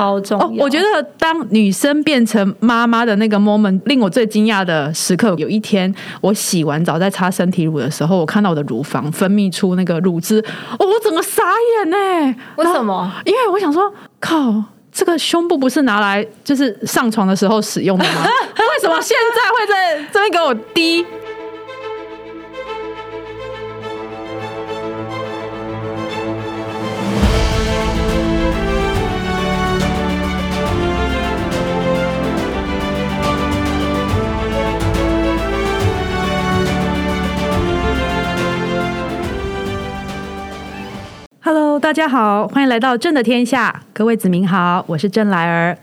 超重要。我觉得当女生变成妈妈的那个 moment，令我最惊讶的时刻，有一天我洗完澡在擦身体乳的时候，我看到我的乳房分泌出那个乳汁，哦，我整个傻眼呢。为什么？因为我想说，靠，这个胸部不是拿来就是上床的时候使用的吗？为什么现在会在这边给我滴大家好，欢迎来到朕的天下，各位子民好，我是郑来儿。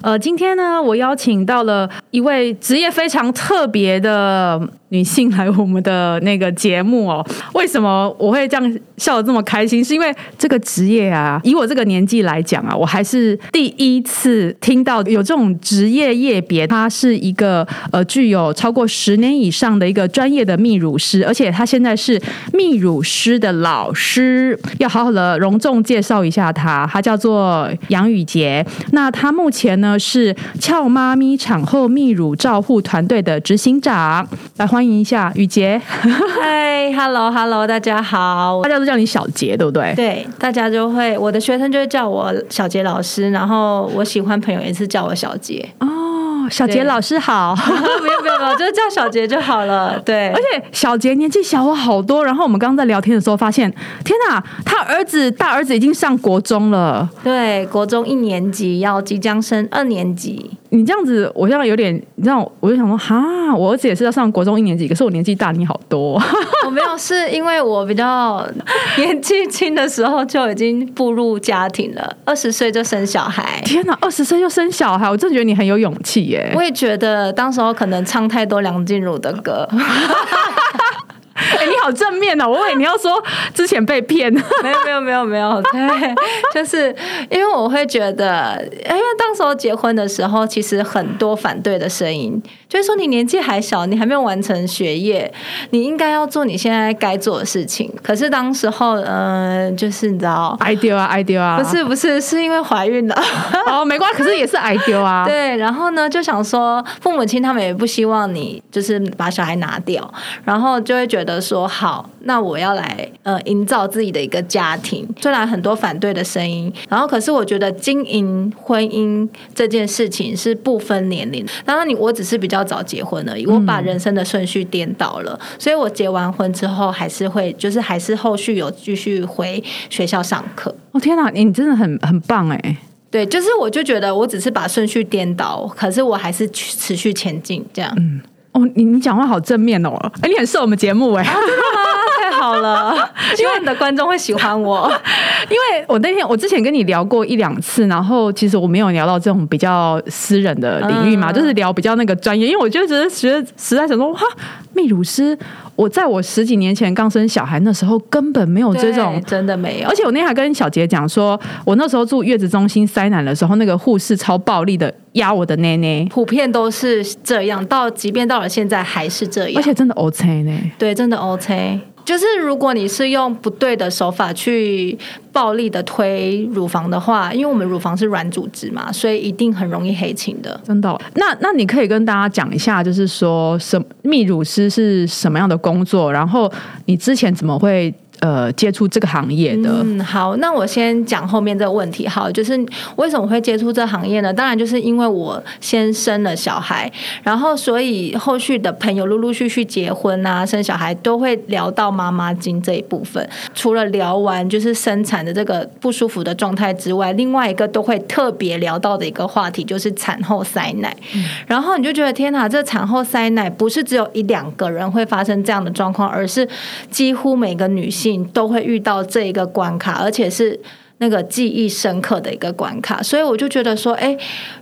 呃，今天呢，我邀请到了一位职业非常特别的。女性来我们的那个节目哦，为什么我会这样笑得这么开心？是因为这个职业啊，以我这个年纪来讲啊，我还是第一次听到有这种职业业别，它是一个呃具有超过十年以上的一个专业的泌乳师，而且他现在是泌乳师的老师，要好好的隆重介绍一下他，他叫做杨宇杰。那他目前呢是俏妈咪产后泌乳照护团队的执行长，来欢。迎一下雨杰，嗨，Hello Hello，大家好，大家都叫你小杰，对不对？对，大家就会，我的学生就会叫我小杰老师，然后我喜欢朋友也是叫我小杰。哦，小杰老师好，没有没有没有，就叫小杰就好了。对，而且小杰年纪小我好多，然后我们刚刚在聊天的时候发现，天哪，他儿子大儿子已经上国中了，对，国中一年级要即将升二年级。你这样子，我现在有点，你知道，我就想说，哈，我儿子也是要上国中一年级，可是我年纪大你好多。我没有，是因为我比较年纪轻的时候就已经步入家庭了，二十岁就生小孩。天哪，二十岁就生小孩，我真的觉得你很有勇气耶。我也觉得，当时候可能唱太多梁静茹的歌。哎，你好正面哦！我以为你要说之前被骗，没有没有没有没有，对，就是因为我会觉得，因为当时候结婚的时候，其实很多反对的声音，就是说你年纪还小，你还没有完成学业，你应该要做你现在该做的事情。可是当时候，嗯，就是你知道，idea 啊，idea 啊，不是不是，是因为怀孕了，哦，没关系，可是也是 idea 啊，对。然后呢，就想说，父母亲他们也不希望你就是把小孩拿掉，然后就会觉得。说好，那我要来呃营造自己的一个家庭。虽然很多反对的声音，然后可是我觉得经营婚姻这件事情是不分年龄。当然，你我只是比较早结婚而已，我把人生的顺序颠倒了。所以我结完婚之后，还是会就是还是后续有继续回学校上课。哦天哪，你真的很很棒哎！对，就是我就觉得我只是把顺序颠倒，可是我还是持续前进这样。嗯。哦，你你讲话好正面哦！哎，你很适合我们节目哎，太好了，希望你的观众会喜欢我。因为我那天我之前跟你聊过一两次，然后其实我没有聊到这种比较私人的领域嘛，就是聊比较那个专业。因为我就觉得觉得实在想说，哈，泌乳师。我在我十几年前刚生小孩那时候，根本没有这种，真的没有。而且我那天还跟小杰讲说，我那时候住月子中心塞奶的时候，那个护士超暴力的压我的奶奶，普遍都是这样。到即便到了现在还是这样，而且真的 OK 呢？对，真的 OK。就是如果你是用不对的手法去暴力的推乳房的话，因为我们乳房是软组织嘛，所以一定很容易黑青的。真的？那那你可以跟大家讲一下，就是说什泌乳师是什么样的工作，然后你之前怎么会？呃，接触这个行业的，嗯，好，那我先讲后面这个问题。好，就是为什么会接触这行业呢？当然就是因为我先生了小孩，然后所以后续的朋友陆陆续续结婚啊，生小孩都会聊到妈妈经这一部分。除了聊完就是生产的这个不舒服的状态之外，另外一个都会特别聊到的一个话题就是产后塞奶。然后你就觉得天哪，这产后塞奶不是只有一两个人会发生这样的状况，而是几乎每个女性。你都会遇到这一个关卡，而且是那个记忆深刻的一个关卡，所以我就觉得说，哎，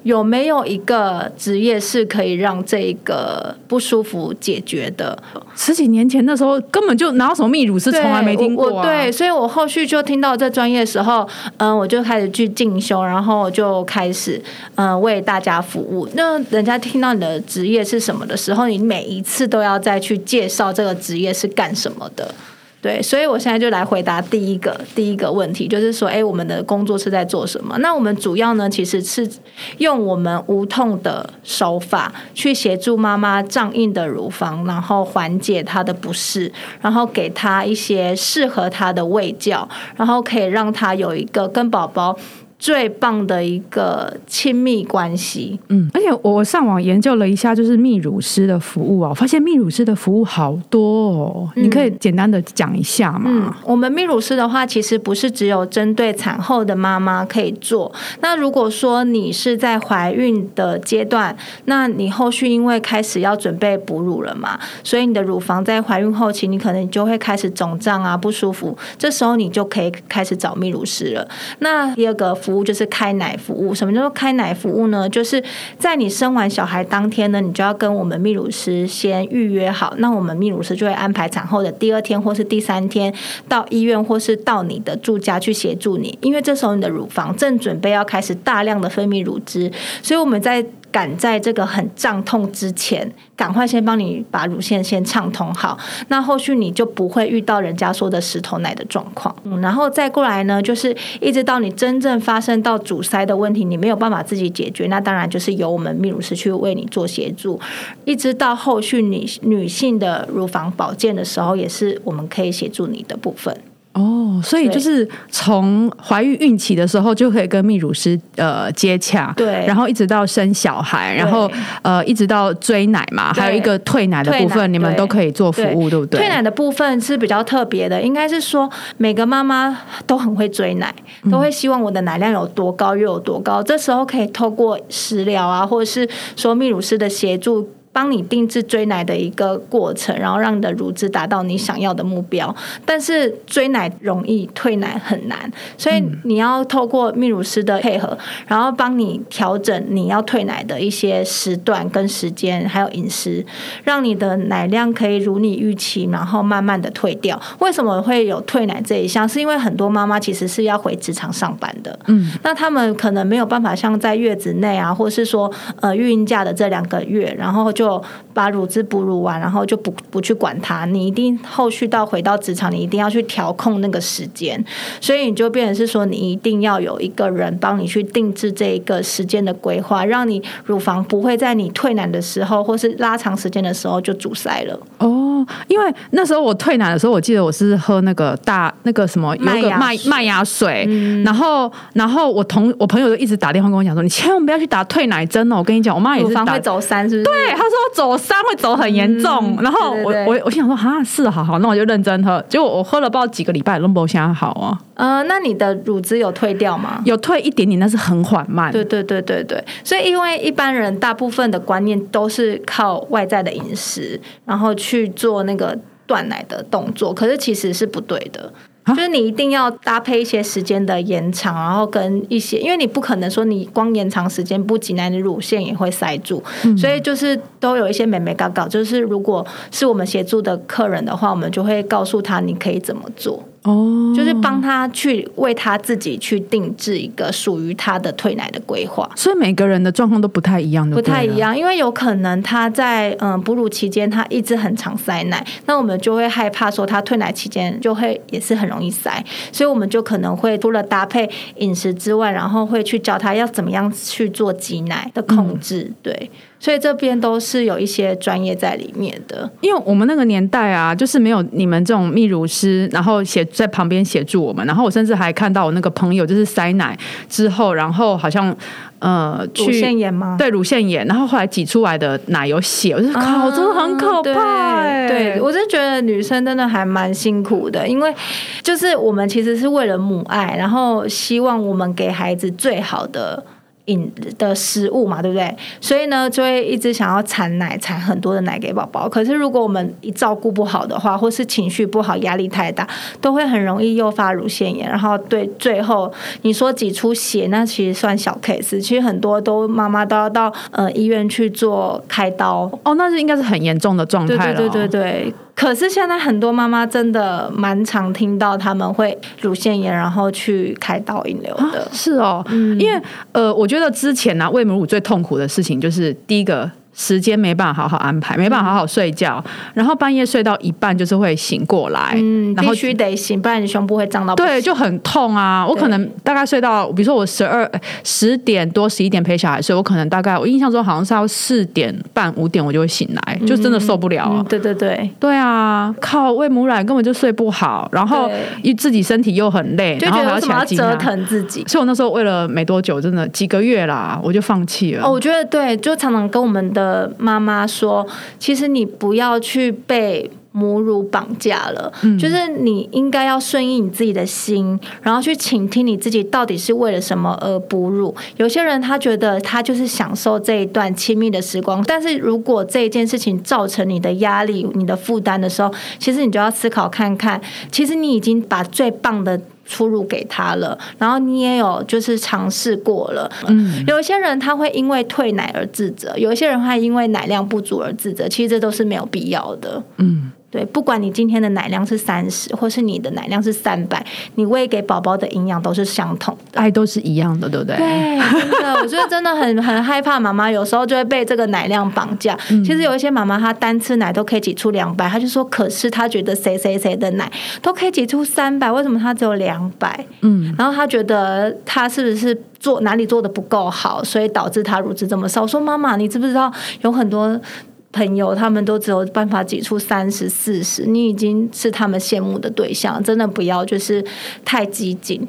有没有一个职业是可以让这个不舒服解决的？十几年前那时候根本就拿到什么泌乳是从来没听过，对，所以我后续就听到这专业的时候，嗯，我就开始去进修，然后就开始嗯为大家服务。那人家听到你的职业是什么的时候，你每一次都要再去介绍这个职业是干什么的。对，所以我现在就来回答第一个第一个问题，就是说，哎，我们的工作是在做什么？那我们主要呢，其实是用我们无痛的手法去协助妈妈胀硬的乳房，然后缓解她的不适，然后给她一些适合她的喂教，然后可以让她有一个跟宝宝。最棒的一个亲密关系，嗯，而且我上网研究了一下，就是泌乳师的服务啊，我发现泌乳师的服务好多哦，你可以简单的讲一下吗？嗯，我们泌乳师的话，其实不是只有针对产后的妈妈可以做。那如果说你是在怀孕的阶段，那你后续因为开始要准备哺乳了嘛，所以你的乳房在怀孕后期，你可能就会开始肿胀啊，不舒服，这时候你就可以开始找泌乳师了。那第二个。服服务就是开奶服务。什么叫做开奶服务呢？就是在你生完小孩当天呢，你就要跟我们泌乳师先预约好。那我们泌乳师就会安排产后的第二天或是第三天到医院或是到你的住家去协助你。因为这时候你的乳房正准备要开始大量的分泌乳汁，所以我们在。赶在这个很胀痛之前，赶快先帮你把乳腺先畅通好，那后续你就不会遇到人家说的石头奶的状况。嗯，然后再过来呢，就是一直到你真正发生到阻塞的问题，你没有办法自己解决，那当然就是由我们泌乳师去为你做协助，一直到后续你女性的乳房保健的时候，也是我们可以协助你的部分。哦，所以就是从怀孕孕期的时候就可以跟泌乳师呃接洽，对，然后一直到生小孩，然后呃一直到追奶嘛，还有一个退奶的部分，你们都可以做服务，对。不对？退奶的部分是比较特别的，应该是说每个妈妈都很会追奶，都会希望我的奶量有多高又有多高，这时候可以透过食疗啊，或者是说泌乳师的协助。帮你定制追奶的一个过程，然后让你的乳汁达到你想要的目标。但是追奶容易，退奶很难，所以你要透过泌乳师的配合，然后帮你调整你要退奶的一些时段跟时间，还有饮食，让你的奶量可以如你预期，然后慢慢的退掉。为什么会有退奶这一项？是因为很多妈妈其实是要回职场上班的，嗯，那他们可能没有办法像在月子内啊，或是说呃孕假的这两个月，然后。就把乳汁哺乳完，然后就不不去管它。你一定后续到回到职场，你一定要去调控那个时间。所以你就变成是说，你一定要有一个人帮你去定制这一个时间的规划，让你乳房不会在你退奶的时候，或是拉长时间的时候就阻塞了。哦，因为那时候我退奶的时候，我记得我是喝那个大那个什么有个麦麦芽水，然后然后我同我朋友就一直打电话跟我讲说，你千万不要去打退奶针哦。我跟你讲，我妈也是打会走三，是不是？对，他。说走三会走很严重，然后我我我心想说啊是好好，那我就认真喝。结果我喝了不知道几个礼拜，都不现在好啊。呃，那你的乳汁有退掉吗？有退一点点，但是很缓慢。对对对对对，所以因为一般人大部分的观念都是靠外在的饮食，然后去做那个断奶的动作，可是其实是不对的。就是你一定要搭配一些时间的延长，然后跟一些，因为你不可能说你光延长时间不挤奶，你乳腺也会塞住，所以就是都有一些美眉搞搞。就是如果是我们协助的客人的话，我们就会告诉他你可以怎么做。哦，就是帮他去为他自己去定制一个属于他的退奶的规划，所以每个人的状况都不太一样，不太一样，因为有可能他在嗯哺乳期间他一直很常塞奶，那我们就会害怕说他退奶期间就会也是很容易塞，所以我们就可能会除了搭配饮食之外，然后会去教他要怎么样去做挤奶的控制，对。所以这边都是有一些专业在里面的，因为我们那个年代啊，就是没有你们这种泌乳师，然后写在旁边协助我们，然后我甚至还看到我那个朋友就是塞奶之后，然后好像呃，乳腺炎吗？对，乳腺炎，然后后来挤出来的奶有血，我就靠，真的很可怕。对，我就觉得女生真的还蛮辛苦的，因为就是我们其实是为了母爱，然后希望我们给孩子最好的。饮的食物嘛，对不对？所以呢，就会一直想要产奶，产很多的奶给宝宝。可是如果我们一照顾不好的话，或是情绪不好、压力太大，都会很容易诱发乳腺炎。然后对最后你说挤出血，那其实算小 case。其实很多都妈妈都要到呃医院去做开刀。哦，那是应该是很严重的状态了。对对对对。可是现在很多妈妈真的蛮常听到他们会乳腺炎，然后去开刀引流的。是哦，因为呃，我觉得之前呢喂母乳最痛苦的事情就是第一个时间没办法好好安排，没办法好好睡觉，然后半夜睡到一半就是会醒过来，嗯，然后必须得醒，不然你胸部会胀到对，就很痛啊！我可能大概睡到，比如说我十二十点多、十一点陪小孩睡，我可能大概我印象中好像是要四点半、五点我就会醒来，就真的受不了、嗯，对对对，对啊，靠喂母奶根本就睡不好，然后对一自己身体又很累，就然后还要起来折。腾自己？所以我那时候为了没多久，真的几个月啦，我就放弃了。哦，我觉得对，就常常跟我们的妈妈说，其实你不要去被。母乳绑架了，嗯就是你应该要顺应你自己的心，然后去倾听你自己到底是为了什么而哺乳。有些人他觉得他就是享受这一段亲密的时光，但是如果这一件事情造成你的压力、你的负担的时候，其实你就要思考看看，其实你已经把最棒的。出入给他了，然后你也有就是尝试过了。嗯，有一些人他会因为退奶而自责，有一些人会因为奶量不足而自责，其实这都是没有必要的。嗯，对，不管你今天的奶量是三十，或是你的奶量是三百，你喂给宝宝的营养都是相同的。爱都是一样的，对不对？对，真的，我觉得真的很 很害怕妈妈有时候就会被这个奶量绑架。嗯其实有一些妈妈她单吃奶都可以挤出两百，她就说，可是她觉得谁谁谁的奶都可以挤出三百，为什么她只有两百？嗯，然后她觉得她是不是做哪里做的不够好，所以导致她乳汁这么少？我说妈妈，你知不知道有很多。朋友他们都只有办法挤出三十四十，你已经是他们羡慕的对象，真的不要就是太激进。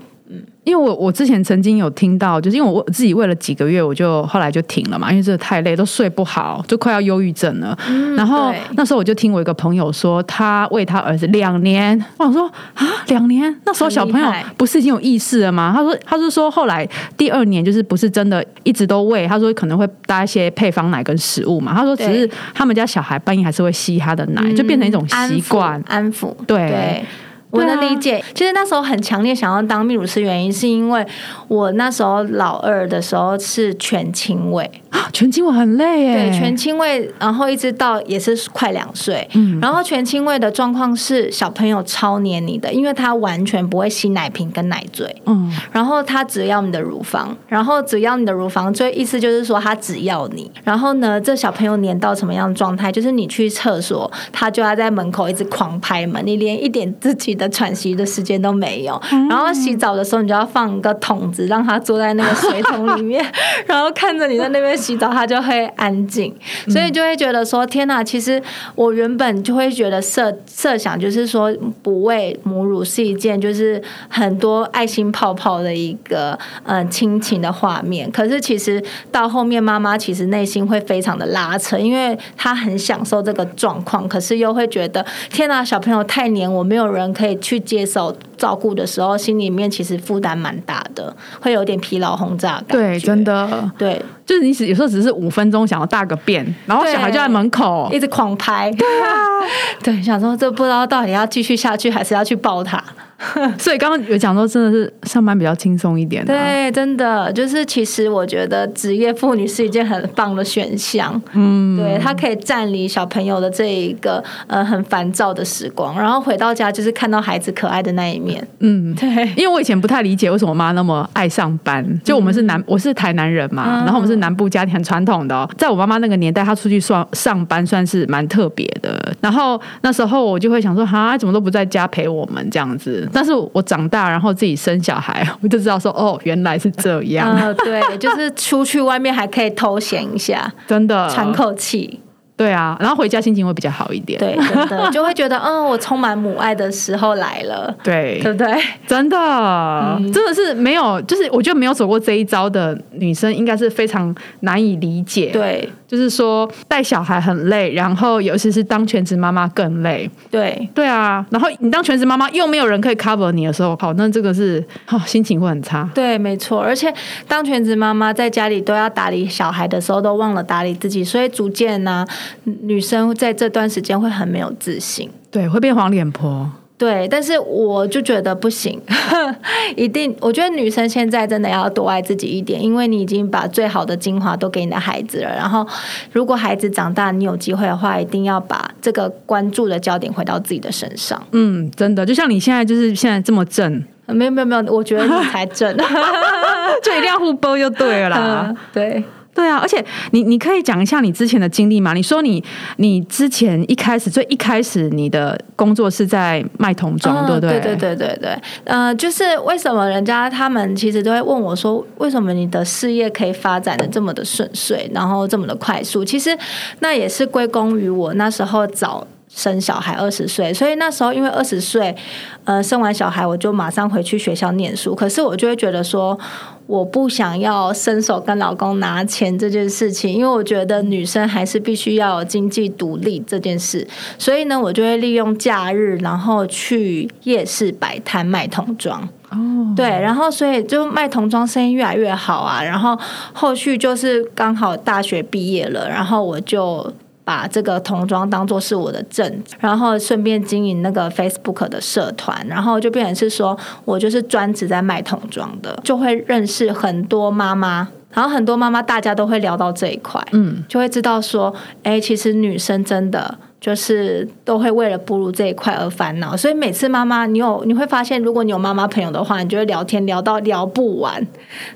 因为我我之前曾经有听到，就是因为我自己喂了几个月，我就后来就停了嘛，因为真的太累，都睡不好，就快要忧郁症了。然后那时候我就听我一个朋友说，他喂他儿子两年，我想说啊，两年，那时候小朋友不是已经有意识了吗？他说，他是说后来第二年就是不是真的一直都喂，他说可能会搭一些配方奶跟食物嘛，他说只是他们家小孩半夜还是会吸他的奶，就变成一种习惯。安抚，安抚，对对。我能理解，其实那时候很强烈想要当泌乳师，原因是因为我那时候老二的时候是全亲喂，啊全亲我很累耶，对，全亲喂，然后一直到也是快两岁，嗯然后全亲喂的状况是小朋友超黏你的，因为他完全不会吸奶瓶跟奶嘴，嗯然后他只要你的乳房，然后只要你的乳房，所以意思就是说他只要你。然后呢，这小朋友黏到什么样的状态？就是你去厕所，他就要在门口一直狂拍门，你连一点自己的喘息的时间都没有。然后洗澡的时候，你就要放一个桶子，让他坐在那个水桶里面，然后看着你在那边洗澡，他就会安静。所以就会觉得说，天哪！其实我原本就会觉得设设想，就是说不喂母乳是一件就是很多爱心泡泡的一个嗯亲情的画面。可是其实到后面，妈妈其实内心会非常的拉扯，因为她很享受这个状况，可是又会觉得天哪，小朋友太黏我，没有人可以去接受照顾的时候，心里面其实负担蛮大的，会有点疲劳轰炸感。对，真。的。对，就是你只有时候只是五分钟想要大个便，然后小孩就在门口，一直狂拍。对啊，对，想说这不知道到底要继续下去，还是要去抱他。所以刚刚有讲说，真的是上班比较轻松一点、啊。对，真的就是，其实我觉得职业妇女是一件很棒的选项。嗯，对，她可以占领小朋友的这一个呃很烦躁的时光，然后回到家就是看到孩子可爱的那一面。嗯，对，因为我以前不太理解为什么我妈那么爱上班，就我们是南，我是台南人嘛，嗯然后我们是南部家庭很传统的、哦，在我妈妈那个年代，她出去上上班算是蛮特别的。然后那时候我就会想说，哈，怎么都不在家陪我们这样子。但是我长大，然后自己生小孩，我就知道说，哦，原来是这样，嗯、对，就是出去外面还可以偷闲一下，真的喘口气。对啊，然后回家心情会比较好一点。对，真的就会觉得，嗯，我充满母爱的时候来了，对对不对？真的，真的是没有，就是我觉得没有走过这一招的女生，应该是非常难以理解。，对就是说带小孩很累，然后尤其是当全职妈妈更累。对，对啊，然后你当全职妈妈又没有人可以 cover 你的时候，好，那这个是哦，心情会很差。对，没错。而且当全职妈妈在家里都要打理小孩的时候，都忘了打理自己，所以逐渐呢、女生在这段时间会很没有自信。对，会变黄脸婆。对，但是我就觉得不行，一定，我觉得女生现在真的要多爱自己一点，因为你已经把最好的精华都给你的孩子了。然后，如果孩子长大，你有机会的话，一定要把这个关注的焦点回到自己的身上。嗯，真的，就像你现在就是现在这么正，没有没有没有，我觉得你才正。就一定要互播就对了啦。嗯，对，对啊，而且你你可以讲一下你之前的经历吗？你说你你之前一开始最一开始你的工作是在卖童装，对不对？对对对对对，呃，就是为什么人家他们其实都会问我说，为什么你的事业可以发展的这么的顺遂，然后这么的快速？其实那也是归功于我那时候早生小孩二十岁，所以那时候因为二十岁，呃，生完小孩我就马上回去学校念书，可是我就会觉得说。我不想要伸手跟老公拿钱这件事情，因为我觉得女生还是必须要有经济独立这件事，所以呢，我就会利用假日，然后去夜市摆摊卖童装。哦，对，然后所以就卖童装生意越来越好啊，然后后续就是刚好大学毕业了，然后我就。把这个童装当做是我的正，然后顺便经营那个 Facebook 的社团，然后就变成是说我就是专职在卖童装的，就会认识很多妈妈，然后很多妈妈大家都会聊到这一块，嗯，就会知道说，哎，其实女生真的就是都会为了哺乳这一块而烦恼，所以每次妈妈你有你会发现，如果你有妈妈朋友的话，你就会聊天聊到聊不完，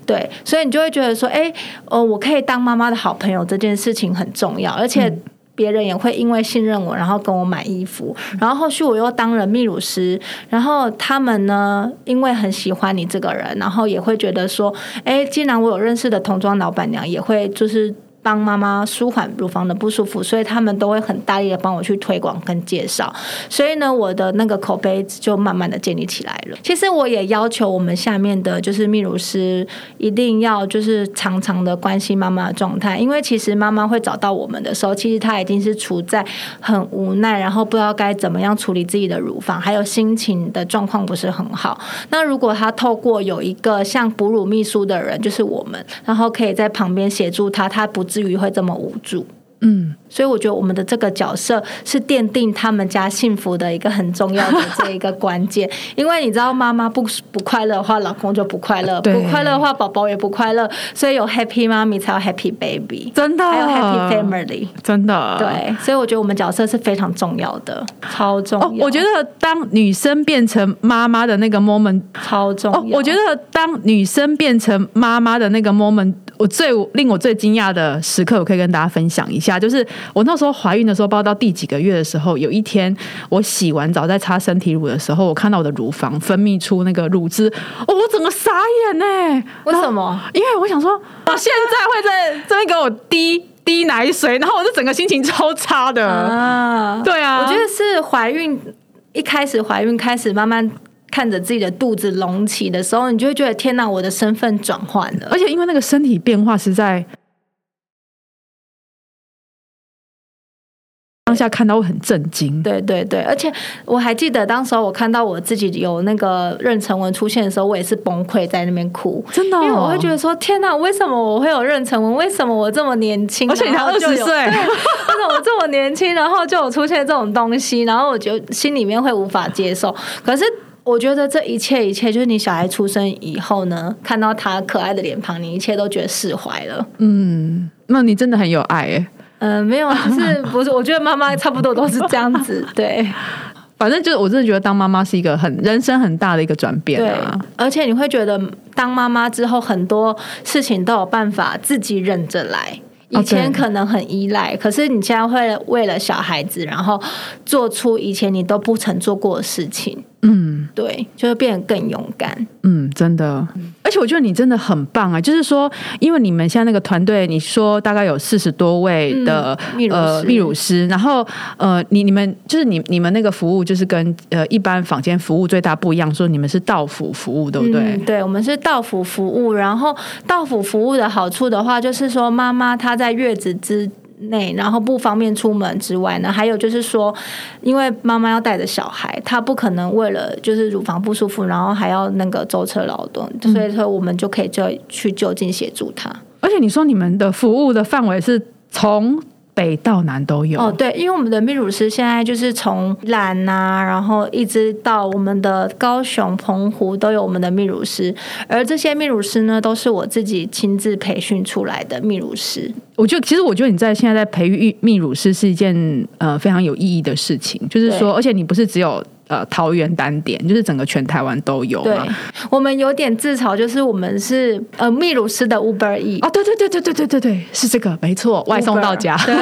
对，所以你就会觉得说，哎，哦，我可以当妈妈的好朋友这件事情很重要，而且。别人也会因为信任我，然后跟我买衣服，然后后续我又当了秘鲁师，然后他们呢，因为很喜欢你这个人，然后也会觉得说，哎，既然我有认识的童装老板娘，也会就是。帮妈妈舒缓乳房的不舒服，所以他们都会很大力的帮我去推广跟介绍。所以呢，我的那个口碑就慢慢的建立起来了。其实我也要求我们下面的就是泌乳师一定要就是常常的关心妈妈的状态，因为其实妈妈会找到我们的时候，其实她已经是处在很无奈，然后不知道该怎么样处理自己的乳房，还有心情的状况不是很好。那如果她透过有一个像哺乳秘书的人，就是我们，然后可以在旁边协助她，她不。至于会这么无助，嗯。所以我觉得我们的这个角色是奠定他们家幸福的一个很重要的这一个关键，因为你知道妈妈不不快乐的话，老公就不快乐；不快乐的话，宝宝也不快乐。所以有 happy 妈咪才有 happy baby，真的，还有 happy family，真的。对，所以我觉得我们角色是非常重要的，超重要。我觉得当女生变成妈妈的那个 moment 超重要。我觉得当女生变成妈妈的那个 moment，我最令我最惊讶的时刻，我可以跟大家分享一下，就是。我那时候怀孕的时候，不知道到第几个月的时候，有一天我洗完澡在擦身体乳的时候，我看到我的乳房分泌出那个乳汁，哦，我整个傻眼呢！为什么？因为我想说，我现在会在这边给我滴滴奶水，然后我就整个心情超差的啊！对啊，我觉得是怀孕一开始怀孕开始慢慢看着自己的肚子隆起的时候，你就会觉得天哪，我的身份转换了，而且因为那个身体变化实在。当下看到会很震惊，对对对，而且我还记得当时候我看到我自己有那个妊娠纹出现的时候，我也是崩溃在那边哭，真的，因为我会觉得说天哪，为什么我会有妊娠纹？为什么我这么年轻，而且你才二十岁，为什么我这么年轻，然后就有出现这种东西？然后我就心里面会无法接受。可是我觉得这一切一切，就是你小孩出生以后呢，看到他可爱的脸庞，你一切都觉得释怀了。嗯，那你真的很有爱哎。嗯，没有，就是不是？我觉得妈妈差不多都是这样子，对。反正就是，我真的觉得当妈妈是一个很人生很大的一个转变啊。而且你会觉得，当妈妈之后，很多事情都有办法自己忍着来。以前可能很依赖，可是你现在会为了小孩子，然后做出以前你都不曾做过的事情。嗯，对，就会变得更勇敢。嗯，真的。而且我觉得你真的很棒啊！就是说，因为你们现在那个团队，你说大概有四十多位的呃泌乳师，然后呃，你你们就是你你们那个服务，就是跟呃一般坊间服务最大不一样，说你们是到府服务，对不对？对，我们是到府服务。然后到府服务的好处的话，就是说妈妈她在月子之。内，然后不方便出门之外呢，还有就是说，因为妈妈要带着小孩，她不可能为了就是乳房不舒服，然后还要那个舟车劳顿，所以说我们就可以就去就近协助她。而且你说你们的服务的范围是从。北到南都有哦，对，因为我们的泌乳师现在就是从兰啊，然后一直到我们的高雄、澎湖都有我们的泌乳师，而这些泌乳师呢，都是我自己亲自培训出来的泌乳师。我觉得，其实我觉得你在现在在培育泌乳师是一件呃非常有意义的事情，就是说，而且你不是只有呃桃园单点，就是整个全台湾都有对嘛。，我们有点自嘲，就是我们是呃秘鲁斯的 Uber E，哦，对对对对对对对对，是这个没错，外送到家，对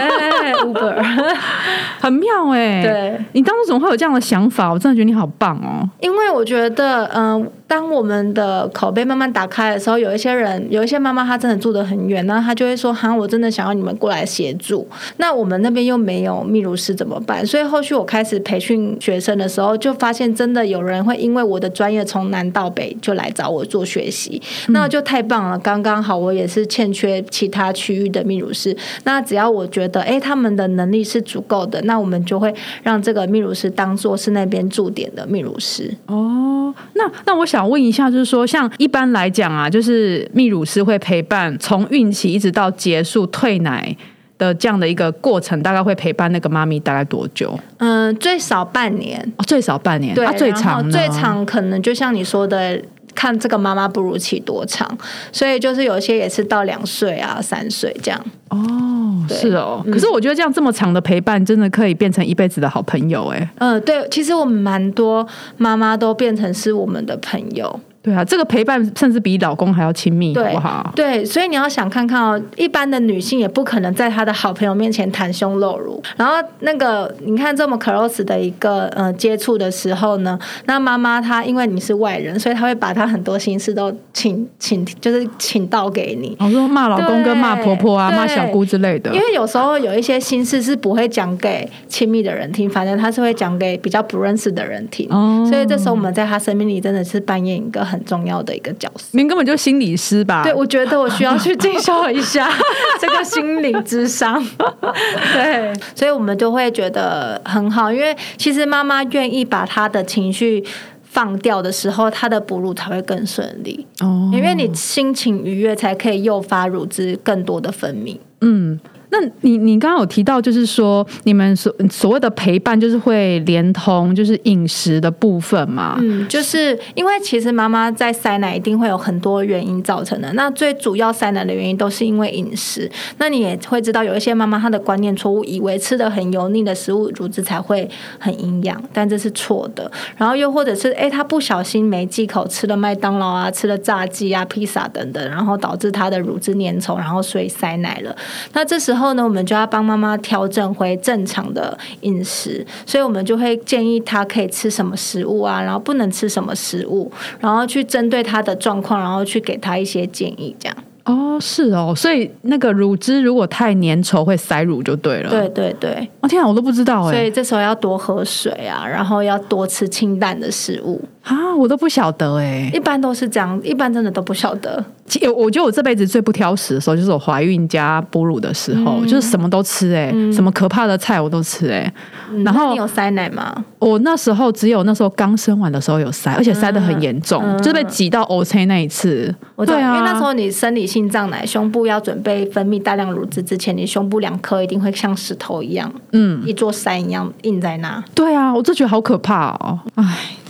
Uber，很妙哎、对，你当初怎么会有这样的想法？我真的觉得你好棒哦。因为我觉得，嗯、当我们的口碑慢慢打开的时候，有一些人，有一些妈妈她真的住得很远，然后她就会说：“哈，我真的想要你们过来协助。”那我们那边又没有秘鲁师怎么办？所以后续我开始培训学生的时候，就发现真的有人会因为我的专业从南到北就来找我做学习，那就太棒了。刚刚好，我也是欠缺其他区域的泌乳师，那只要我觉得，哎，他们的能力是足够的，那我们就会让这个泌乳师当做是那边驻点的泌乳师。哦，那那我想问一下，就是说，像一般来讲啊，就是泌乳师会陪伴从孕期一直到结束退奶的这样的一个过程，大概会陪伴那个妈咪大概多久？嗯，最少半年，哦，最少半年，对，啊，最长？最长可能就像你说的。看这个妈妈哺乳期多长，所以就是有些也是到两岁啊、三岁这样。哦，是哦。可是我觉得这样这么长的陪伴，真的可以变成一辈子的好朋友哎。嗯，对，其实我们蛮多妈妈都变成是我们的朋友。对啊，这个陪伴甚至比老公还要亲密，好不好？对，所以你要想看看哦，一般的女性也不可能在她的好朋友面前袒胸露乳。然后那个你看这么 close 的一个呃接触的时候呢，那妈妈她因为你是外人，所以她会把她很多心事都请请就是请到给你。我说骂老公跟骂婆婆啊，对骂小姑之类的因。为有时候有一些心事是不会讲给亲密的人听，反正她是会讲给比较不认识的人听。哦所以这时候我们在她生命里真的是扮演一个很重要的一个角色。您根本就心理师吧？对，我觉得我需要去进修一下 这个心理智商。对，所以我们就会觉得很好，因为其实妈妈愿意把她的情绪放掉的时候，她的哺乳才会更顺利。哦，因为你心情愉悦，才可以诱发乳汁更多的分泌。嗯，那你你刚刚有提到，就是说你们所所谓的陪伴，就是会连通就是饮食的部分嘛？嗯，就是因为其实妈妈在塞奶一定会有很多原因造成的，那最主要塞奶的原因都是因为饮食。那你也会知道，有一些妈妈她的观念错误，以为吃的很油腻的食物乳汁才会很营养，但这是错的。然后又或者是哎，她不小心没忌口吃了麦当劳啊，吃了炸鸡啊、披萨等等，然后导致她的乳汁粘稠，然后所以塞奶了。那这时候呢，我们就要帮妈妈调整回正常的饮食，所以我们就会建议她可以吃什么食物啊，然后不能吃什么食物，然后去针对她的状况，然后去给她一些建议，这样。哦，是哦，所以那个乳汁如果太粘稠会塞乳就对了。对，对对，哦天啊，我都不知道哎所以，这时候要多喝水啊，然后要多吃清淡的食物，啊，我都不晓得哎。一般都是这样，一般真的都不晓得。其我觉得我这辈子最不挑食的时候，就是我怀孕加哺乳的时候，就是什么都吃哎、什么可怕的菜我都吃哎、嗯然后你有塞奶吗？我那时候只有那时候刚生完的时候有塞，而且塞的很严重，就是被挤到 O C 那一次。我，对啊，因为那时候你生理性胀奶，胸部要准备分泌大量乳汁之前，你胸部两颗一定会像石头一样，嗯，一座山一样印在那。对啊，我就觉得好可怕哦！哎，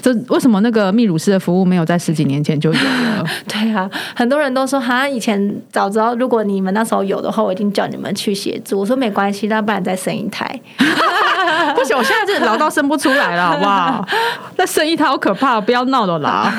这为什么那个泌乳师的服务没有在十几年前就有了？对啊，很多人都说哈，以前早知道，如果你们那时候有的话，我一定叫你们去协助。我说没关系，那不然再生一胎。不行，我现在这老到生不出来了，好不好？那生一胎好可怕，不要闹了啦。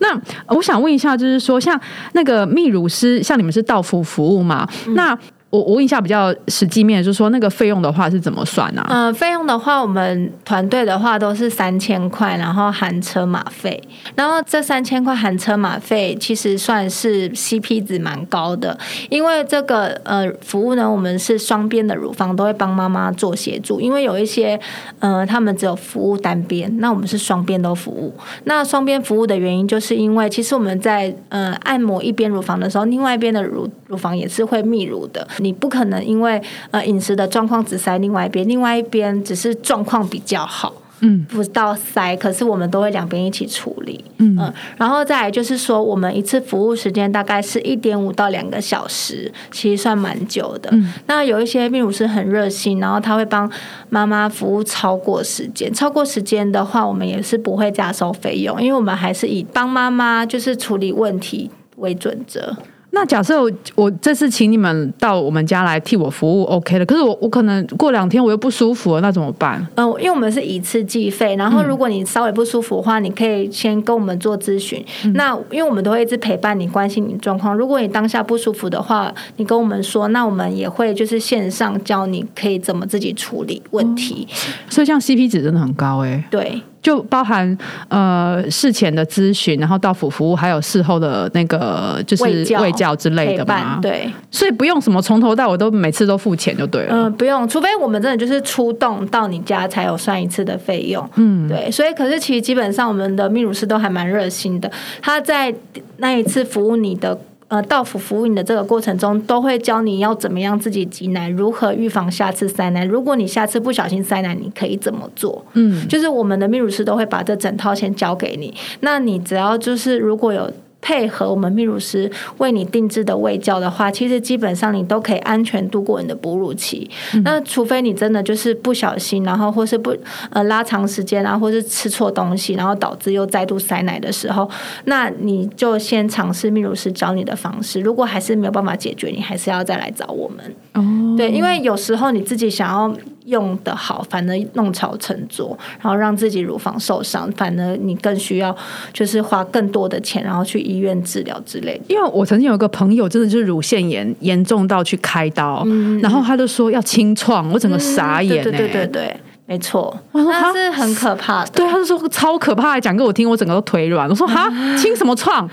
那我想问一下，就是说，像那个泌乳师，像你们是到府服务嘛？那我我问一下比较实际面，就是说那个费用的话是怎么算啊？嗯、费用的话，我们团队的话都是三千块，然后含车马费。然后这三千块含车马费，其实算是 CP 值蛮高的，因为这个呃服务呢，我们是双边的乳房都会帮妈妈做协助，因为有一些呃他们只有服务单边，那我们是双边都服务。那双边服务的原因，就是因为其实我们在呃按摩一边乳房的时候，另外一边的乳乳房也是会泌乳的。你不可能因为呃饮食的状况只塞另外一边，另外一边只是状况比较好。嗯，不到塞，可是我们都会两边一起处理。嗯然后再来就是说，我们一次服务时间大概是一点五到两个小时，其实算蛮久的。嗯那有一些泌乳师很热心，然后他会帮妈妈服务超过时间，超过时间的话，我们也是不会加收费用，因为我们还是以帮妈妈就是处理问题为准则。那假设我我这次请你们到我们家来替我服务，OK 了。可是我我可能过两天我又不舒服了，那怎么办？嗯、因为我们是一次计费，然后如果你稍微不舒服的话，你可以先跟我们做咨询。那因为我们都会一直陪伴你，关心你状况。如果你当下不舒服的话，你跟我们说，那我们也会就是线上教你可以怎么自己处理问题。所以像 CP 值真的很高哎、对，就包含呃事前的咨询，然后到府服务，还有事后的那个就是卫教之类的嘛。，对。所以不用什么从头到尾都每次都付钱就对了。嗯、不用，除非我们真的就是出动到你家才有算一次的费用。嗯，对，所以可是其实基本上我们的泌乳师都还蛮热心的，他在那一次服务你的。呃，到府服务你的这个过程中，都会教你要怎么样自己挤奶，如何预防下次塞奶。如果你下次不小心塞奶，你可以怎么做？嗯，就是我们的泌乳师都会把这整套先交给你。那你只要就是如果有配合我们泌乳师为你定制的喂教的话，其实基本上你都可以安全度过你的哺乳期。那除非你真的就是不小心，然后或是不呃拉长时间啊，或是吃错东西，然后导致又再度塞奶的时候，那你就先尝试泌乳师教你的方式。如果还是没有办法解决，你还是要再来找我们。哦，对，因为有时候你自己想要用的好，反而弄巧成拙，然后让自己乳房受伤，反而你更需要就是花更多的钱，然后去医院治疗之类的。因为我曾经有一个朋友，真的就是乳腺炎严重到去开刀，然后他就说要清创，我整个傻眼、欸对对对对对，没错，那是很可怕的。对，他就说超可怕，讲给我听，我整个都腿软。我说哈，清什么创？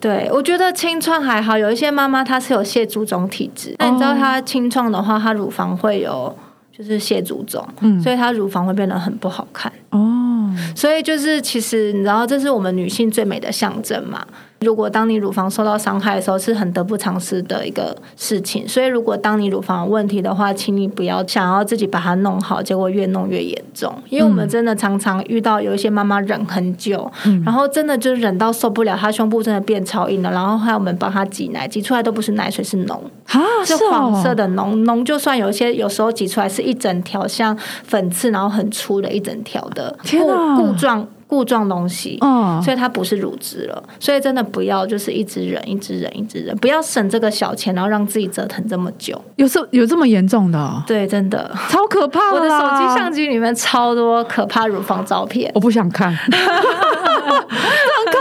对，我觉得清创还好，有一些妈妈她是有蟹足肿体质，那你知道她清创的话，她乳房会有就是蟹足肿，所以她乳房会变得很不好看。哦，所以就是，其实你知道，这是我们女性最美的象征嘛。如果当你乳房受到伤害的时候，是很得不偿失的一个事情。所以，如果当你乳房有问题的话，请你不要想要自己把它弄好，结果越弄越严重。因为我们真的常常遇到有一些妈妈忍很久，然后真的就忍到受不了，她胸部真的变超硬了，然后还有我们帮她挤奶，挤出来都不是奶水，是脓。啊，是哦黄色的脓，脓就算有一些有时候挤出来是一整条像粉刺，然后很粗的一整条的固固状固状东西。哦，所以它不是乳汁了，所以真的不要就是一直忍，一直忍，一直忍，不要省这个小钱，然后让自己折腾这么久。有这有这么严重的哦、对，真的，超可怕我的手啦机相机里面超多可怕乳房照片。我不想看，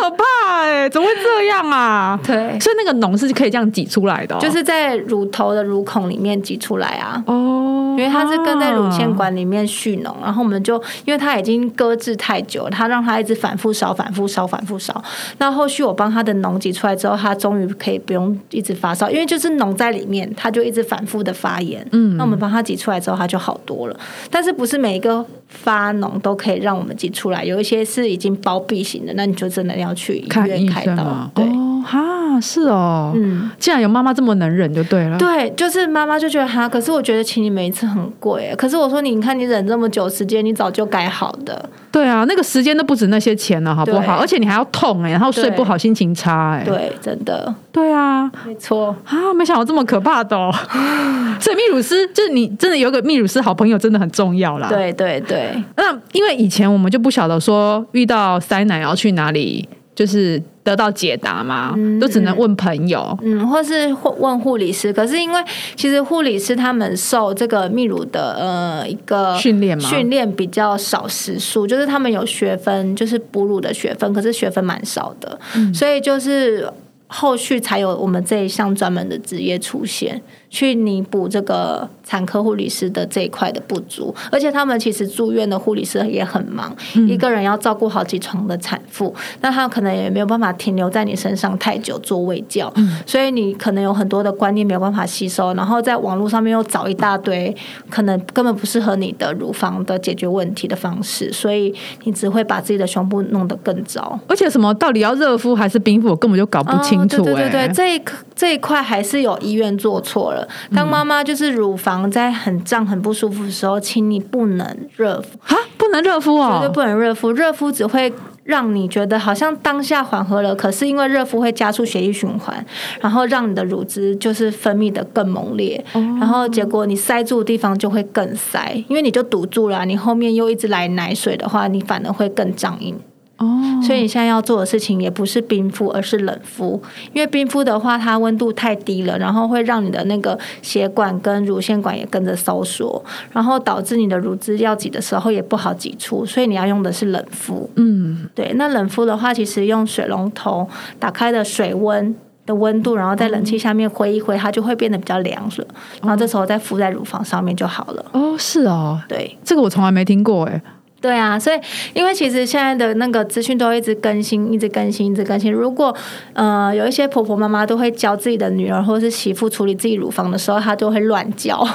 可怕哎、怎么会这样啊？对，所以那个脓是可以这样挤出来的哦、就是在乳头的乳孔里面挤出来啊。哦，因为它是跟在乳腺啊管里面蓄脓，然后我们就因为它已经搁置太久了，它让它一直反复烧、反复烧、反复烧。那后续我帮它的脓挤出来之后，它终于可以不用一直发烧，因为就是脓在里面，它就一直反复的发炎。嗯，那我们帮它挤出来之后，它就好多了。但是不是每一个发脓都可以让我们挤出来，有一些是已经包闭型的，那你就真的要去医看医院开刀生啊。。对，哦，哈，是哦，嗯。既然有妈妈这么能忍就对了。对，就是妈妈就觉得哈，可是我觉得请你每一次很贵，可是我说你看你忍这么久时间，你早就该好的，对啊，那个时间都不止那些钱了，好不好？而且你还要痛哎、然后睡不好，心情差哎、对，真的对啊，没错，啊，没想到这么可怕的哦。所以泌乳师就是你真的有个泌乳师好朋友真的很重要啦。，对对对，那因为以前我们就不晓得说遇到塞奶要去哪里，就是得到解答嘛，都只能问朋友。嗯，或是问护理师，可是因为其实护理师他们受这个泌乳的呃一个训练嘛训练比较少时数，就是他们有学分，就是哺乳的学分，可是学分蛮少的，所以就是。后续才有我们这一项专门的职业出现，去弥补这个产科护理师的这一块的不足。而且他们其实住院的护理师也很忙，一个人要照顾好几床的产妇，那他可能也没有办法停留在你身上太久做喂教，所以你可能有很多的观念没有办法吸收，然后在网络上面又找一大堆可能根本不适合你的乳房的解决问题的方式，所以你只会把自己的胸部弄得更糟。而且什么到底要热敷还是冰敷，我根本就搞不清楚、哦。对对对，这一这一块还是有医院做错了。当妈妈就是乳房在很胀、很不舒服的时候，请你不能热敷，啊，不能热敷绝对哦。不能热敷，热敷只会。让你觉得好像当下缓和了，可是因为热敷会加速血液循环，然后让你的乳汁就是分泌的更猛烈，然后结果你塞住的地方就会更塞，因为你就堵住了啊、你后面又一直来奶水的话，你反而会更胀硬。哦，所以你现在要做的事情也不是冰敷，而是冷敷。因为冰敷的话，它温度太低了，然后会让你的那个血管跟乳腺管也跟着收缩，然后导致你的乳汁要挤的时候也不好挤出。所以你要用的是冷敷。嗯，对，那冷敷的话，其实用水龙头打开的水温的温度，然后在冷气下面挥一挥，它就会变得比较凉了。然后这时候再敷在乳房上面就好了。哦，是哦，对，这个我从来没听过哎。对啊，所以因为其实现在的那个资讯都一直更新，一直更新，一直更新。如果呃有一些婆婆妈妈都会教自己的女儿或者是媳妇处理自己乳房的时候，她就会乱教，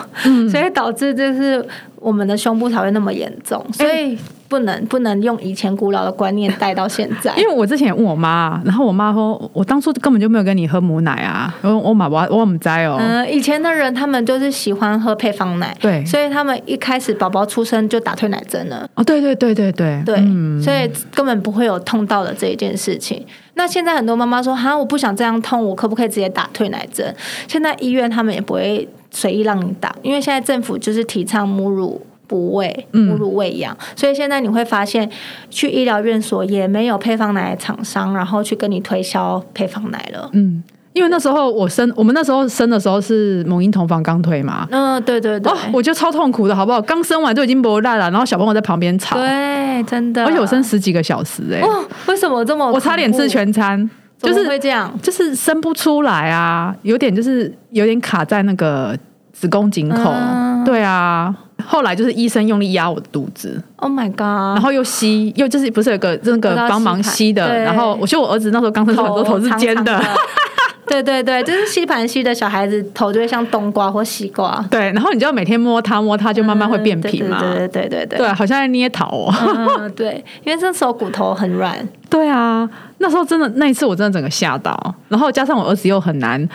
所以导致就是我们的胸部才会那么严重。所以不能不能用以前古老的观念带到现在。因为我之前也问我妈，然后我妈说，我当初根本就没有跟你喝母奶啊，我我妈我我唔知哦。嗯，以前的人他们就是喜欢喝配方奶，对所以他们一开始宝宝出生就打退奶针了。哦，对对对对对对，嗯所以根本不会有痛到的这一件事情。那现在很多妈妈说：“哈，我不想这样痛，我可不可以直接打退奶针？”现在医院他们也不会随意让你打，因为现在政府就是提倡母乳。哺喂、嗯母乳喂养，所以现在你会发现，去医疗院所也没有配方奶的厂商，然后去跟你推销配方奶了。嗯，因为那时候我生，我们那时候生的时候是母婴同房刚推嘛，嗯，对对对，哦，我觉得超痛苦的，好不好？刚生完就已经不烂了，然后小朋友在旁边吵，对，真的，而且我生十几个小时哎、哦，为什么这么？我差点吃，全餐，就是会这样？就是生不出来啊，有点就是有点卡在那个子宫颈口，嗯对啊。后来就是医生用力压我的肚子，Oh my god！然后又吸，又就是不是有个那个帮忙吸的，然后我觉得我儿子那时候刚生出来的时候头是尖的，对对对，就是吸盘吸的小孩子头就会像冬瓜或西瓜，对，然后你就要每天摸它摸它，就慢慢会变平嘛，嗯对对对对对对，好像在捏桃哦。嗯，对，因为那时候骨头很软，对啊，那时候真的那一次我真的整个吓到，然后加上我儿子又很难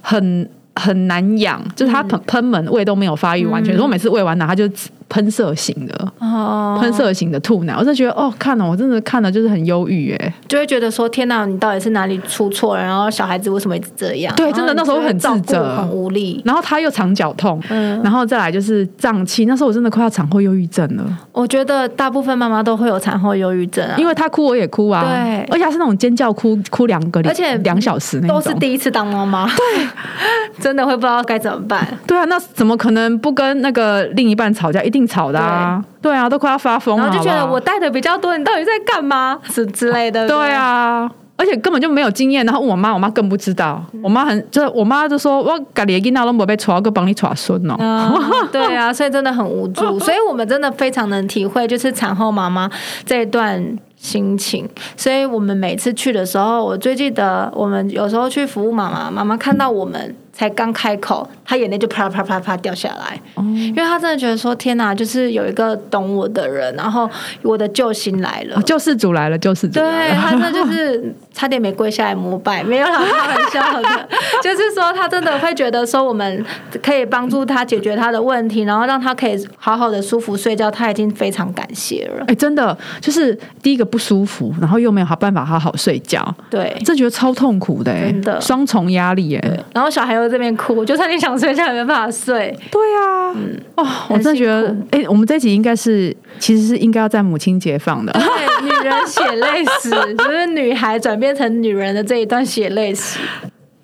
很很难养，就是它喷喷门胃都没有发育完全，所以我每次喂完奶它就喷射型的。哦，喷射型的吐奶，我真的觉得哦，看了我真的看了就是很忧郁哎，就会觉得说天哪，你到底是哪里出错了？然后小孩子为什么一直这样？对真的那时候很自责很无力。然后他又肠绞痛，嗯，然后再来就是胀气，那时候我真的快要产后忧郁症了，我觉得大部分妈妈都会有产后忧郁症啊，因为她哭我也哭啊，对而且她是那种尖叫哭哭两个，而且两小时那种都，是第一次当妈妈，对，真的会不知道该怎么办。对啊，那怎么可能不跟那个另一半吵架？一定吵的啊！对啊，都快要发疯了，然后就觉得我带的比较多，你到底在干嘛？是之类的。对啊，而且根本就没有经验，然后问我妈，我妈更不知道。我妈很就是我妈就说，我家里的囡仔都没被传，我帮你传孙哦。嗯，对啊，所以真的很无助，所以我们真的非常能体会，就是产后妈妈这一段心情。所以我们每次去的时候，我最记得我们有时候去服务妈妈，妈妈看到我们才刚开口，他眼泪就啪啪啪啪掉下来，因为他真的觉得说天哪，就是有一个懂我的人，然后我的救星来了。救世主来了，救世主对来了。他真的就是差点没跪下来膜拜，没有啦，开玩笑的，就是说他真的会觉得说我们可以帮助他解决他的问题，然后让他可以好好的舒服睡觉，他已经非常感谢了。哎、真的就是第一个不舒服，然后又没有好办法好好睡觉，对。这觉得超痛苦的、哎，真的双重压力、哎，对，然后小孩又在这边哭，就算你想睡觉也没办法睡。对啊，哦，我真的觉得哎、我们这一集应该是其实是应该要在母亲节放的。对，女人血泪史，就是女孩转变成女人的这一段血泪史。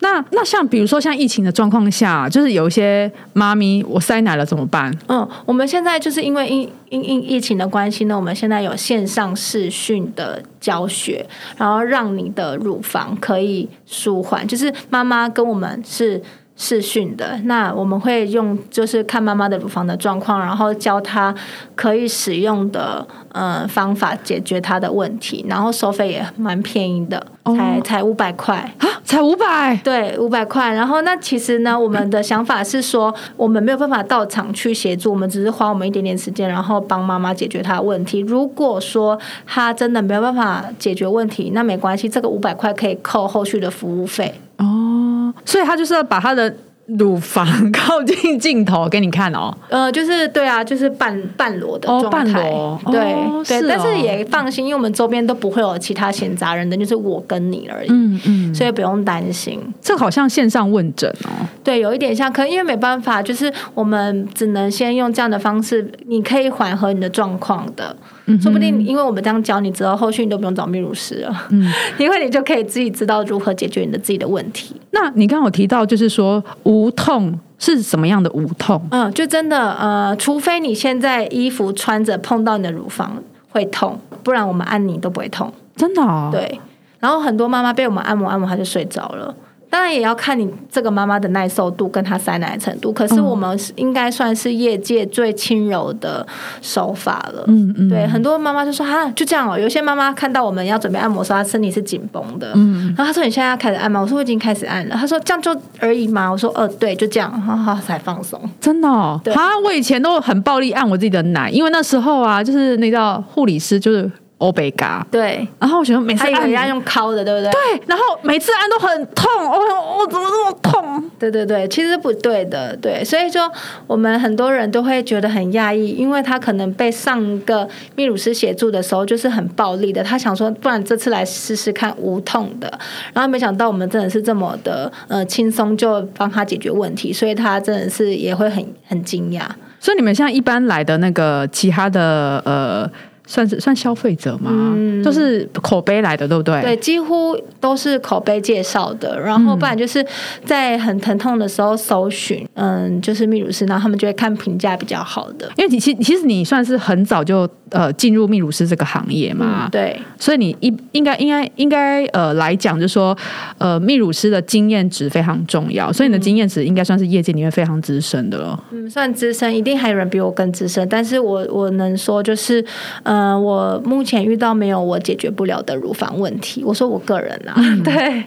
那那像比如说像疫情的状况下，就是有一些妈咪我塞奶了怎么办？嗯，我们现在就是因为因因因疫情的关系呢，我们现在有线上视讯的教学，然后让你的乳房可以舒缓，就是妈妈跟我们是。视讯的，那我们会用就是看妈妈的乳房的状况，然后教她可以使用的呃方法解决她的问题，然后收费也蛮便宜的，才才五百块。啊，才五百，对，五百块。然后那其实呢，我们的想法是说，我们没有办法到场去协助，我们只是花我们一点点时间，然后帮妈妈解决她的问题。如果说她真的没有办法解决问题，那没关系，这个五百块可以扣后续的服务费。哦，所以他就是要把他的乳房 靠近镜头给你看哦。呃，就是对啊，就是半半裸的哦状态，半裸对、哦是，对但是哦也放心，因为我们周边都不会有其他闲杂人等，就是我跟你而已，嗯嗯，所以不用担心。这好像线上问诊哦。对，有一点像，可能因为没办法，就是我们只能先用这样的方式，你可以缓和你的状况的。说不定因为我们这样教你之后，后续你都不用找泌乳师了，嗯，因为你就可以自己知道如何解决你的自己的问题。那你刚刚有提到，就是说无痛是什么样的无痛？嗯，就真的呃，除非你现在衣服穿着碰到你的乳房会痛，不然我们按你都不会痛，真的哦。对，然后很多妈妈被我们按摩按摩，她就睡着了。当然也要看你这个妈妈的耐受度跟她塞奶的程度，可是我们应该算是业界最轻柔的手法了。嗯嗯，对，很多妈妈就说哈，就这样哦。有些妈妈看到我们要准备按摩时候，她身体是紧绷的。嗯，然后她说你现在要开始按吗？我说我已经开始按了。她说这样就而已吗？我说呃，对，就这样，哈哈才放松。真的哦，对？啊，我以前都很暴力按我自己的奶，因为那时候啊，就是那叫护理师，就是。欧贝嘎，对，然后我觉得每次按要用敲的，对不对？对，然后每次按都很痛，我我怎么这么痛？对对对，其实不对的，对，所以说我们很多人都会觉得很压抑，因为他可能被上个泌乳师协助的时候就是很暴力的，他想说不然这次来试试看无痛的，然后没想到我们真的是这么的呃轻松就帮他解决问题，所以他真的是也会很很惊讶。所以你们像一般来的那个其他的呃。算是算消费者吗？都是口碑来的，对不对？对，几乎都是口碑介绍的。然后不然就是在很疼痛的时候搜寻，嗯，就是泌乳师，然后他们就会看评价比较好的。因为你其其实你算是很早就呃进入泌乳师这个行业嘛，对，所以你一应该应该应该呃来讲，就是说呃泌乳师的经验值非常重要，所以你的经验值应该算是业界里面非常资深的了。嗯，算资深，一定还有人比我更资深，但是我我能说就是呃。嗯，我目前遇到没有我解决不了的乳房问题。我说我个人啊，对。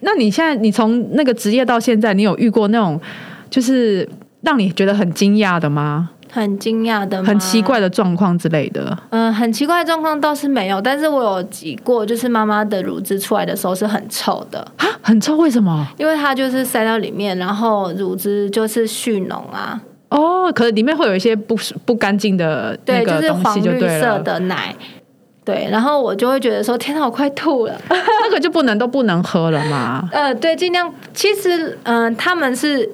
那你现在你从那个职业到现在，你有遇过那种就是让你觉得很惊讶的吗？很惊讶的，很奇怪的状况之类的。嗯，很奇怪的状况倒是没有，但是我有挤过，就是妈妈的乳汁出来的时候是很臭的啊，很臭，为什么？因为它就是塞到里面，然后乳汁就是蓄脓啊。哦，可能里面会有一些不不干净的对，就是黄绿色的奶，对，然后我就会觉得说，天哪，我快吐了，那个就不能都不能喝了嘛？呃，对，尽量。其实，嗯，他们是，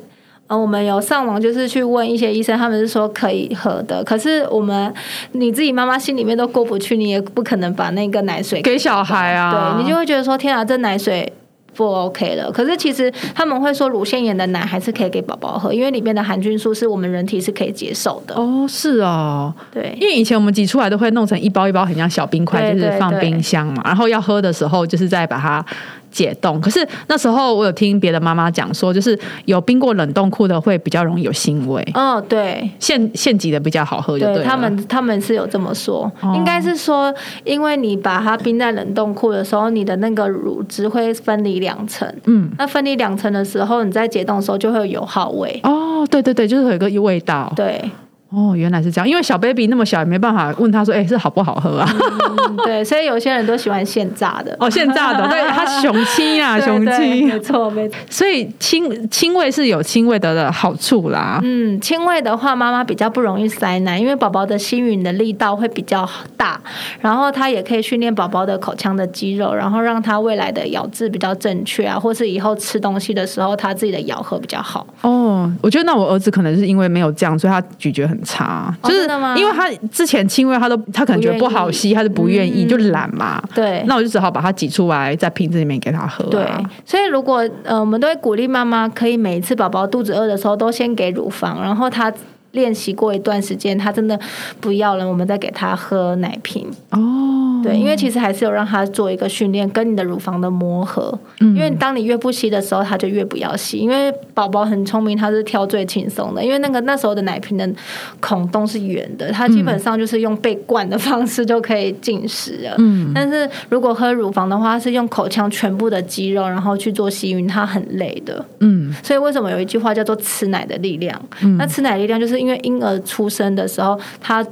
呃，我们有上网，就是去问一些医生，他们是说可以喝的。可是我们你自己妈妈心里面都过不去，你也不可能把那个奶水给小孩啊，对你就会觉得说，天啊，这奶水。不 OK 了，可是其实他们会说乳腺炎的奶还是可以给宝宝喝，因为里面的含菌素是我们人体是可以接受的。哦，是哦，对，因为以前我们挤出来都会弄成一包一包很像小冰块，就是放冰箱嘛，然后要喝的时候就是再把它。解冻，可是那时候我有听别的妈妈讲说，就是有冰过冷冻库的会比较容易有腥味。哦，对，现现挤的比较好喝，对他们他们是有这么说，应该是说，因为你把它冰在冷冻库的时候，你的那个乳汁会分离两层，嗯，那分离两层的时候，你在解冻的时候就会有油耗味。哦，对对对，就是有一个味道，对。哦，原来是这样，因为小 baby 那么小，也没办法问他说：“哎，是好不好喝啊？”对，所以有些人都喜欢现榨的。哦，现榨的，对，他雄青啊，雄青，没错，没错。所以轻轻味是有轻味的的好处啦。嗯，轻味的话，妈妈比较不容易塞奶，因为宝宝的吸吮的力道会比较大，然后他也可以训练宝宝的口腔的肌肉，然后让他未来的咬字比较正确啊，或是以后吃东西的时候，他自己的咬合比较好。哦，我觉得那我儿子可能是因为没有这样，所以他咀嚼很。差就是因为他之前轻微他都他可能觉得不好吸，他就不愿意，就懒嘛。对，那我就只好把它挤出来，在瓶子里面给他喝。对，所以如果呃，我们都会鼓励妈妈，可以每一次宝宝肚子饿的时候，都先给乳房，然后他练习过一段时间，他真的不要了，我们再给他喝奶瓶。哦。对，因为其实还是有让他做一个训练，跟你的乳房的磨合。嗯，因为当你越不吸的时候，他就越不要吸。因为宝宝很聪明，他是挑最轻松的。因为那个那时候的奶瓶的孔洞是圆的，他基本上就是用被灌的方式就可以进食了。嗯，但是如果喝乳房的话，是用口腔全部的肌肉，然后去做吸吮，他很累的。嗯，所以为什么有一句话叫做“吃奶的力量”？嗯那吃奶力量就是因为婴儿出生的时候，他。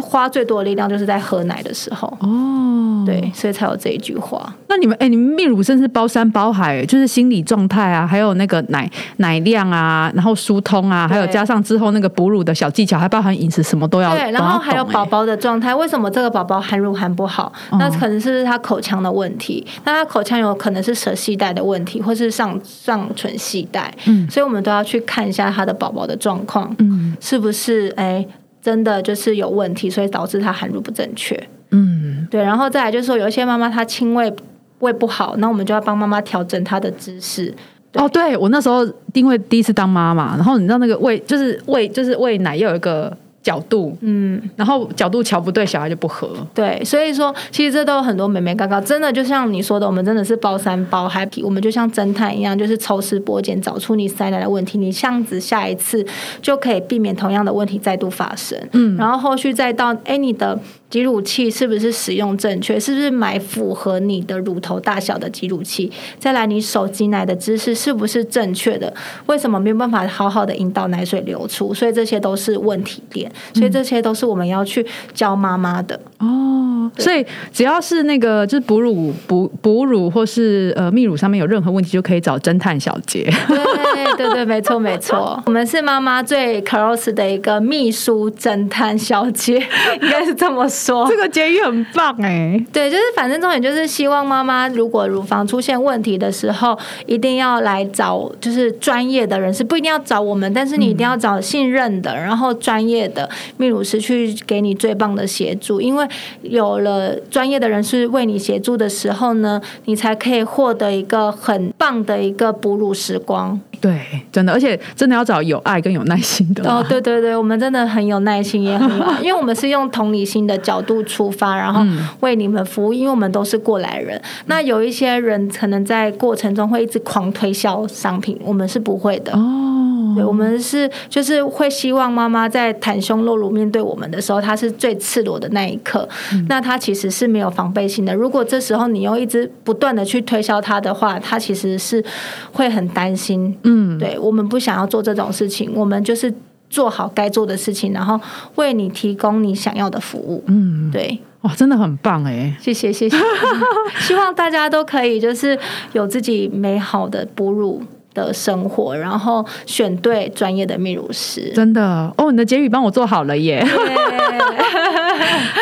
花最多的力量就是在喝奶的时候哦，对，所以才有这一句话。那你们哎，你们泌乳真是包山包海，就是心理状态啊，还有那个奶奶量啊，然后疏通啊，还有加上之后那个哺乳的小技巧，还包含饮食，什么都要。对，然后还有宝宝的状态，为什么这个宝宝含乳含不好？那可能是他口腔的问题，那他口腔有可能是舌系带的问题，或是上上唇系带。嗯，所以我们都要去看一下他的宝宝的状况，嗯，是不是哎。真的就是有问题，所以导致他含乳不正确。嗯，对，然后再来就是说，有一些妈妈她亲喂喂不好，那我们就要帮妈妈调整她的姿势。哦，对我那时候因为第一次当妈妈，然后你知道那个喂就是喂就是喂奶要有一个角度，嗯，然后角度瞧不对，小孩就不合。对，所以说其实这都有很多美眉刚刚真的就像你说的，我们真的是包山包海，我们就像侦探一样，就是抽丝剥茧，找出你塞奶的问题，你这样子下一次就可以避免同样的问题再度发生。嗯然后后续再到，哎，你的挤乳器是不是使用正确？是不是买符合你的乳头大小的挤乳器？再来，你手挤奶的姿势是不是正确的？为什么没有办法好好的引导奶水流出？所以这些都是问题点，所以这些都是我们要去教妈妈的。哦，所以只要是那个就是哺乳哺哺乳或是呃泌乳上面有任何问题，就可以找侦探小姐。对对对，没错没错，我们是妈妈最 close 的一个秘书侦探小姐，应该是这么说。这个结语很棒哎。对，就是反正重点就是希望妈妈如果乳房出现问题的时候，一定要来找就是专业的人士，不一定要找我们，但是你一定要找信任的，然后专业的泌乳师去给你最棒的协助，因为有了专业的人士为你协助的时候呢，你才可以获得一个很棒的一个哺乳时光。对，真的，而且真的要找有爱跟有耐心的。哦，对对对，我们真的很有耐心，也很有爱，因为我们是用同理心的角度出发，然后为你们服务，因为我们都是过来人。那有一些人可能在过程中会一直狂推销商品，我们是不会的。哦，对，我们是就是会希望妈妈在袒胸露乳面对我们的时候，她是最赤裸的那一刻。那她其实是没有防备心的。如果这时候你又一直不断的去推销她的话，她其实是会很担心。嗯，对我们不想要做这种事情，我们就是做好该做的事情，然后为你提供你想要的服务。嗯，对，哇，真的很棒哎。谢谢谢谢，希望大家都可以就是有自己美好的哺乳的生活，然后选对专业的泌乳师。真的哦，你的结语帮我做好了耶！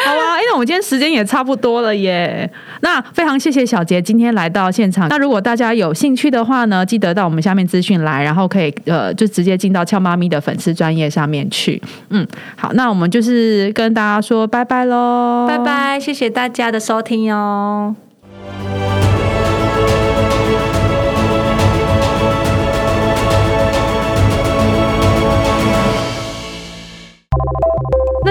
好啊，因为我们今天时间也差不多了耶。那非常谢谢小杰今天来到现场。那如果大家有兴趣的话呢，记得到我们下面资讯来，然后可以呃就直接进到俏妈咪的粉丝专业上面去。嗯，好，那我们就是跟大家说拜拜喽，拜。拜，谢谢大家的收听哦。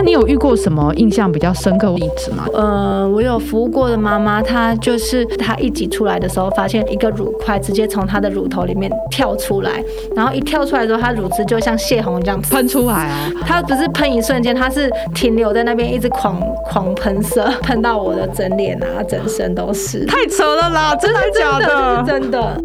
你有遇过什么印象比较深刻的例子吗？呃，我有服务过的妈妈，她就是她一挤出来的时候，发现一个乳块直接从她的乳头里面跳出来，然后一跳出来之后，她乳汁就像泄洪这样喷出来啊！她不是喷一瞬间，她是停留在那边，一直狂狂喷射，喷到我的整脸啊、整身都是。太扯了啦，真的 假的？真的。